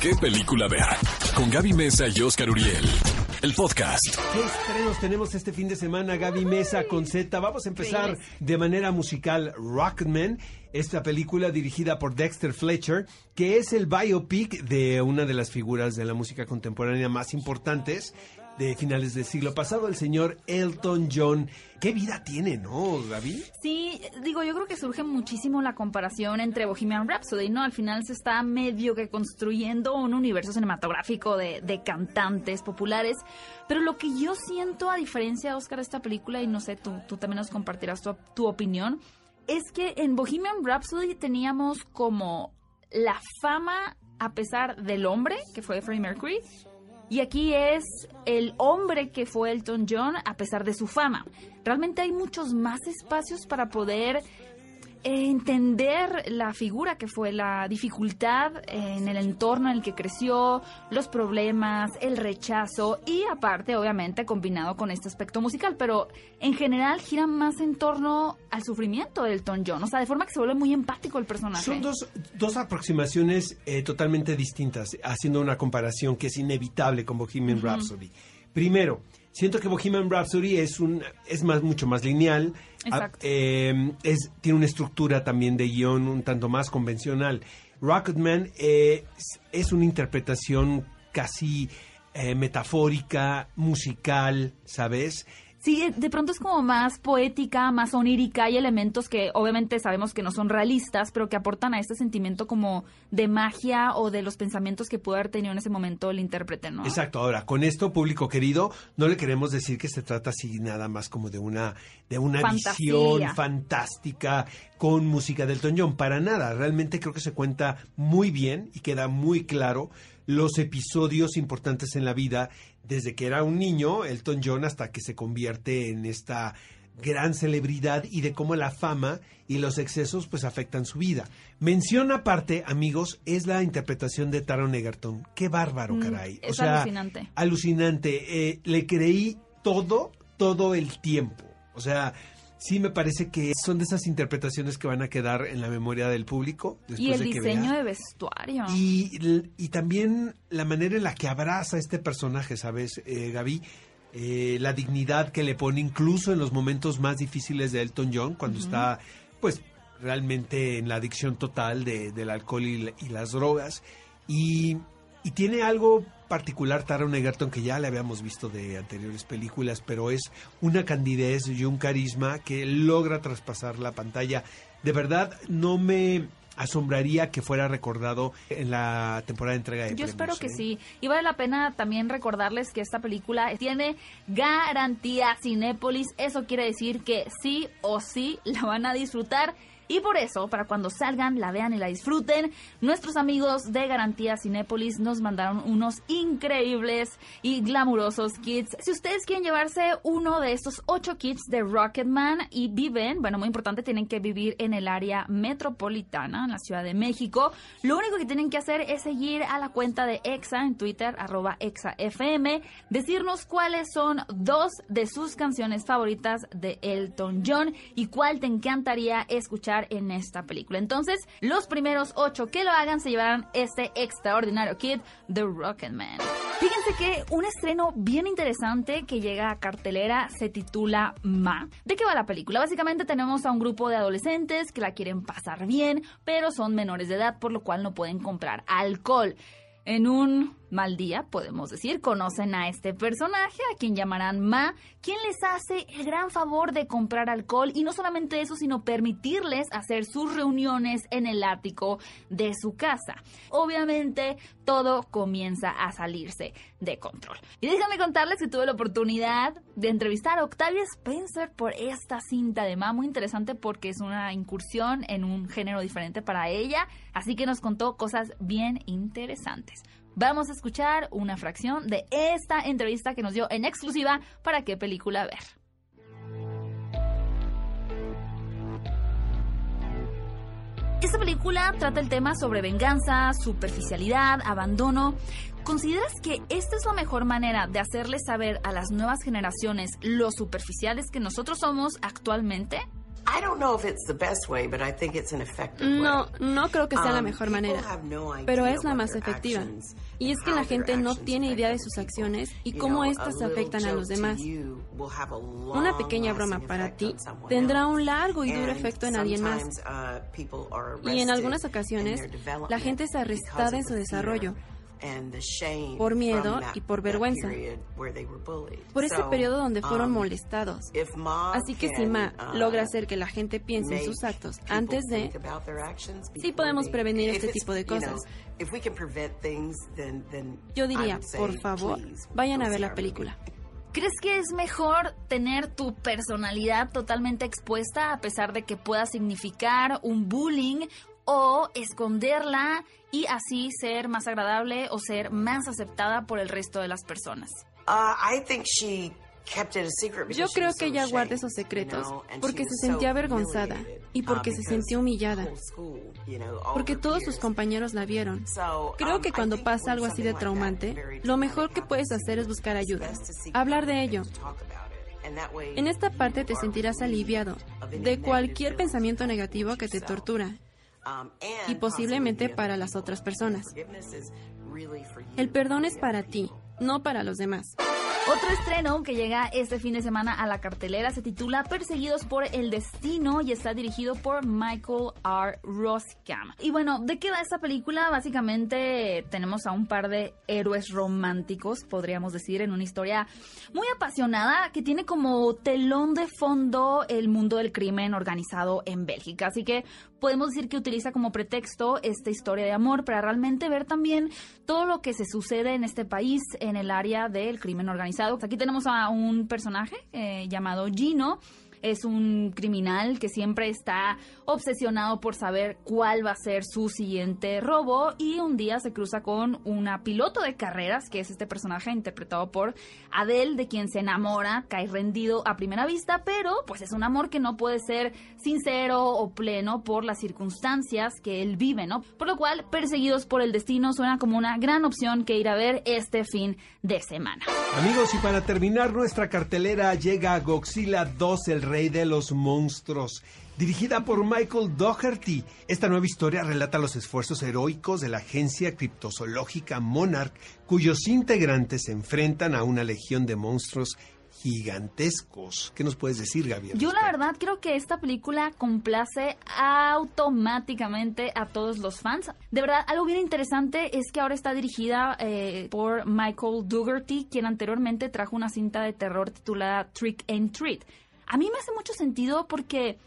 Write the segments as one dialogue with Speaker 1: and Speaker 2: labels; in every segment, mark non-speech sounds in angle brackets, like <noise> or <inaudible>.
Speaker 1: qué película ver. Con Gaby Mesa y Oscar Uriel. El podcast.
Speaker 2: ¿Qué estrenos tenemos este fin de semana? Gaby Mesa con Z. Vamos a empezar de manera musical Rocketman, esta película dirigida por Dexter Fletcher, que es el biopic de una de las figuras de la música contemporánea más importantes de finales del siglo pasado, el señor Elton John. ¿Qué vida tiene, no, Gaby?
Speaker 3: Sí, digo, yo creo que surge muchísimo la comparación entre Bohemian Rhapsody, ¿no? Al final se está medio que construyendo un universo cinematográfico de, de cantantes populares, pero lo que yo siento, a diferencia, Oscar, de esta película, y no sé, tú, tú también nos compartirás tu, tu opinión, es que en Bohemian Rhapsody teníamos como la fama a pesar del hombre, que fue Freddie Mercury, y aquí es el hombre que fue Elton John a pesar de su fama. Realmente hay muchos más espacios para poder entender la figura que fue la dificultad en el entorno en el que creció, los problemas, el rechazo y aparte obviamente combinado con este aspecto musical, pero en general gira más en torno al sufrimiento de Elton John, o sea, de forma que se vuelve muy empático el personaje.
Speaker 2: Son dos, dos aproximaciones eh, totalmente distintas, haciendo una comparación que es inevitable con Bohemian Rhapsody. Primero, siento que Bohemian Rhapsody es un es más mucho más lineal.
Speaker 3: Exacto.
Speaker 2: eh, es tiene una estructura también de guion un tanto más convencional. Rocketman eh, es, es una interpretación casi eh, metafórica musical sabes
Speaker 3: Sí, de pronto es como más poética, más onírica. Hay elementos que obviamente sabemos que no son realistas, pero que aportan a este sentimiento como de magia o de los pensamientos que pudo haber tenido en ese momento el intérprete, ¿no?
Speaker 2: Exacto. Ahora, con esto, público querido, no le queremos decir que se trata así nada más como de una de una
Speaker 3: Fantasía.
Speaker 2: visión fantástica con música del John. Para nada. Realmente creo que se cuenta muy bien y queda muy claro los episodios importantes en la vida desde que era un niño, Elton John, hasta que se convierte en esta gran celebridad y de cómo la fama y los excesos pues afectan su vida. Mención aparte, amigos, es la interpretación de Taron Egerton. Qué bárbaro,
Speaker 3: Mm,
Speaker 2: caray.
Speaker 3: es alucinante.
Speaker 2: Alucinante. Eh, le creí todo, todo el tiempo. O sea, sí me parece que son de esas interpretaciones que van a quedar en la memoria del público. Después
Speaker 3: y el
Speaker 2: de que
Speaker 3: diseño
Speaker 2: vea.
Speaker 3: de vestuario.
Speaker 2: Y, y también la manera en la que abraza a este personaje, ¿sabes, eh, Gaby? Eh, la dignidad que le pone incluso en los momentos más difíciles de Elton John, cuando está, pues, realmente en la adicción total de- del alcohol y, y las drogas. Y, y tiene algo particular Taron Egerton que ya le habíamos visto de anteriores películas, pero es una candidez y un carisma que logra traspasar la pantalla. De verdad, no me asombraría que fuera recordado en la temporada de entrega de
Speaker 3: Yo
Speaker 2: premios,
Speaker 3: espero que
Speaker 2: ¿eh?
Speaker 3: sí. Y vale la pena también recordarles que esta película tiene garantía Cinépolis. Eso quiere decir que sí o sí la van a disfrutar. Y por eso, para cuando salgan, la vean y la disfruten, nuestros amigos de Garantía Cinépolis nos mandaron unos increíbles y glamurosos kits. Si ustedes quieren llevarse uno de estos ocho kits de Rocketman y viven, bueno, muy importante, tienen que vivir en el área metropolitana, en la Ciudad de México, lo único que tienen que hacer es seguir a la cuenta de EXA en Twitter, arroba EXAFM, decirnos cuáles son dos de sus canciones favoritas de Elton John y cuál te encantaría escuchar en esta película. Entonces, los primeros ocho que lo hagan se llevarán este extraordinario kit de Rocketman. Fíjense que un estreno bien interesante que llega a cartelera se titula Ma. ¿De qué va la película? Básicamente tenemos a un grupo de adolescentes que la quieren pasar bien, pero son menores de edad, por lo cual no pueden comprar alcohol. En un mal día, podemos decir, conocen a este personaje, a quien llamarán Ma, quien les hace el gran favor de comprar alcohol y no solamente eso, sino permitirles hacer sus reuniones en el ático de su casa. Obviamente, todo comienza a salirse de control. Y déjame contarles que tuve la oportunidad de entrevistar a Octavia Spencer por esta cinta de Ma, muy interesante porque es una incursión en un género diferente para ella, así que nos contó cosas bien interesantes. Vamos a escuchar una fracción de esta entrevista que nos dio en exclusiva para qué película ver. Esta película trata el tema sobre venganza, superficialidad, abandono. ¿Consideras que esta es la mejor manera de hacerles saber a las nuevas generaciones lo superficiales que nosotros somos actualmente?
Speaker 4: No, no creo que sea la um, mejor manera, pero es la más efectiva. Y es que la gente no tiene idea de sus acciones y cómo éstas afectan a los demás. Una pequeña broma para ti tendrá un largo y duro efecto en alguien más. Uh, y en algunas ocasiones, la gente es arrestada en su desarrollo por miedo y por vergüenza, por ese periodo donde fueron um, molestados. Así que si Ma uh, logra hacer que la gente piense en sus actos antes de, sí podemos prevenir este tipo de cosas. Yo diría, por favor, vayan a ver la película.
Speaker 3: ¿Crees que es mejor tener tu personalidad totalmente expuesta a pesar de que pueda significar un bullying o esconderla y así ser más agradable o ser más aceptada por el resto de las personas.
Speaker 4: Uh, Yo creo que ella guarda esos secretos porque se sentía avergonzada y porque se sintió humillada, porque todos sus compañeros la vieron. Creo um, que cuando pasa algo así de traumante, lo mejor que puedes hacer es buscar ayuda, hablar de ello. En esta parte te sentirás aliviado de cualquier pensamiento negativo que te tortura y posiblemente para las otras personas. El perdón es para ti, no para los demás.
Speaker 3: Otro estreno que llega este fin de semana a la cartelera se titula Perseguidos por el Destino y está dirigido por Michael R. Roskam. Y bueno, ¿de qué va esta película? Básicamente tenemos a un par de héroes románticos, podríamos decir, en una historia muy apasionada que tiene como telón de fondo el mundo del crimen organizado en Bélgica. Así que podemos decir que utiliza como pretexto esta historia de amor para realmente ver también todo lo que se sucede en este país en el área del crimen organizado. Aquí tenemos a un personaje eh, llamado Gino es un criminal que siempre está obsesionado por saber cuál va a ser su siguiente robo y un día se cruza con una piloto de carreras, que es este personaje interpretado por Adele, de quien se enamora, cae rendido a primera vista, pero pues es un amor que no puede ser sincero o pleno por las circunstancias que él vive, ¿no? Por lo cual, Perseguidos por el Destino suena como una gran opción que ir a ver este fin de semana.
Speaker 2: Amigos, y para terminar nuestra cartelera llega Godzilla 2, el rey de los monstruos. Dirigida por Michael Doherty, esta nueva historia relata los esfuerzos heroicos de la agencia criptozoológica Monarch, cuyos integrantes se enfrentan a una legión de monstruos gigantescos. ¿Qué nos puedes decir, Gaby?
Speaker 3: Yo la verdad creo que esta película complace automáticamente a todos los fans. De verdad, algo bien interesante es que ahora está dirigida eh, por Michael Dougherty, quien anteriormente trajo una cinta de terror titulada Trick and Treat. A mí me hace mucho sentido porque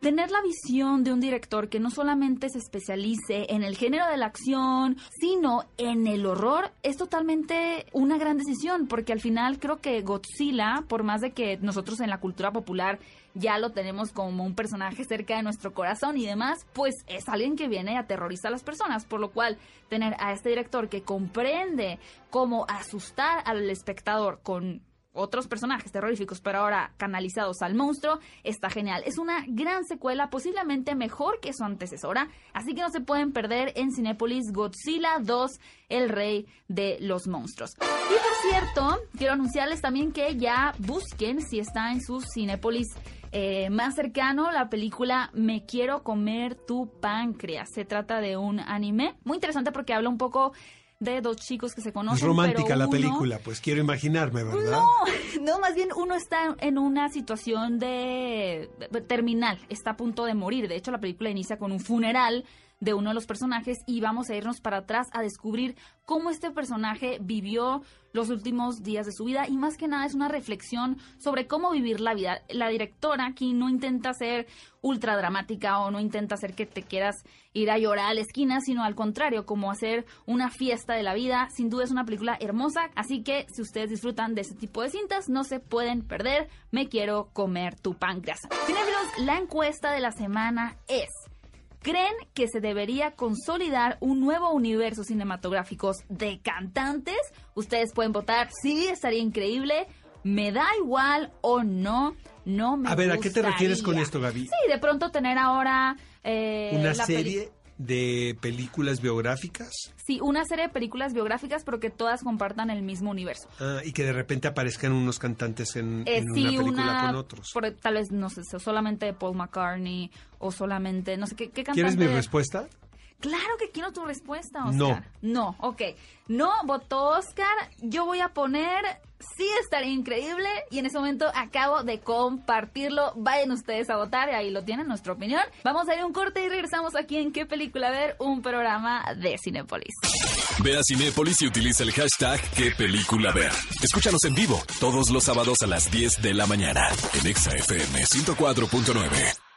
Speaker 3: tener la visión de un director que no solamente se especialice en el género de la acción, sino en el horror, es totalmente una gran decisión, porque al final creo que Godzilla, por más de que nosotros en la cultura popular ya lo tenemos como un personaje cerca de nuestro corazón y demás, pues es alguien que viene y aterroriza a las personas, por lo cual tener a este director que comprende cómo asustar al espectador con otros personajes terroríficos, pero ahora canalizados al monstruo, está genial. Es una gran secuela, posiblemente mejor que su antecesora, así que no se pueden perder en Cinepolis Godzilla 2, el rey de los monstruos. Y por cierto, quiero anunciarles también que ya busquen si está en su Cinepolis eh, más cercano la película Me quiero comer tu páncreas. Se trata de un anime muy interesante porque habla un poco de dos chicos que se conocen.
Speaker 2: Es romántica la película, pues quiero imaginarme, ¿verdad?
Speaker 3: No, <laughs> no, más bien uno está en una situación de terminal, está a punto de morir. De hecho, la película inicia con un funeral de uno de los personajes y vamos a irnos para atrás a descubrir cómo este personaje vivió los últimos días de su vida y más que nada es una reflexión sobre cómo vivir la vida. La directora aquí no intenta ser ultra dramática o no intenta hacer que te quieras ir a llorar a la esquina, sino al contrario, como hacer una fiesta de la vida. Sin duda es una película hermosa, así que si ustedes disfrutan de este tipo de cintas, no se pueden perder. Me quiero comer tu páncreas. Cinefilos, la encuesta de la semana es creen que se debería consolidar un nuevo universo cinematográfico de cantantes. Ustedes pueden votar, sí, estaría increíble. Me da igual o no, no me
Speaker 2: A ver, ¿a qué te refieres con esto, Gaby?
Speaker 3: Sí, de pronto tener ahora...
Speaker 2: Eh, ¿Una serie? De películas biográficas.
Speaker 3: Sí, una serie de películas biográficas, pero que todas compartan el mismo universo.
Speaker 2: Ah, y que de repente aparezcan unos cantantes en, eh, una película con otros.
Speaker 3: tal vez, no sé, solamente Paul McCartney o solamente, no sé, ¿qué, qué cantante?
Speaker 2: ¿Quieres mi respuesta?
Speaker 3: Claro que quiero tu respuesta, Oscar. No. No, ok. No, votó Oscar. Yo voy a poner sí estaría increíble y en ese momento acabo de compartirlo. Vayan ustedes a votar y ahí lo tienen, nuestra opinión. Vamos a ir a un corte y regresamos aquí en ¿Qué película ver? Un programa de Cinépolis.
Speaker 1: Ve a Cinépolis y utiliza el hashtag ¿Qué película ver? Escúchanos en vivo todos los sábados a las 10 de la mañana en ExaFM 104.9.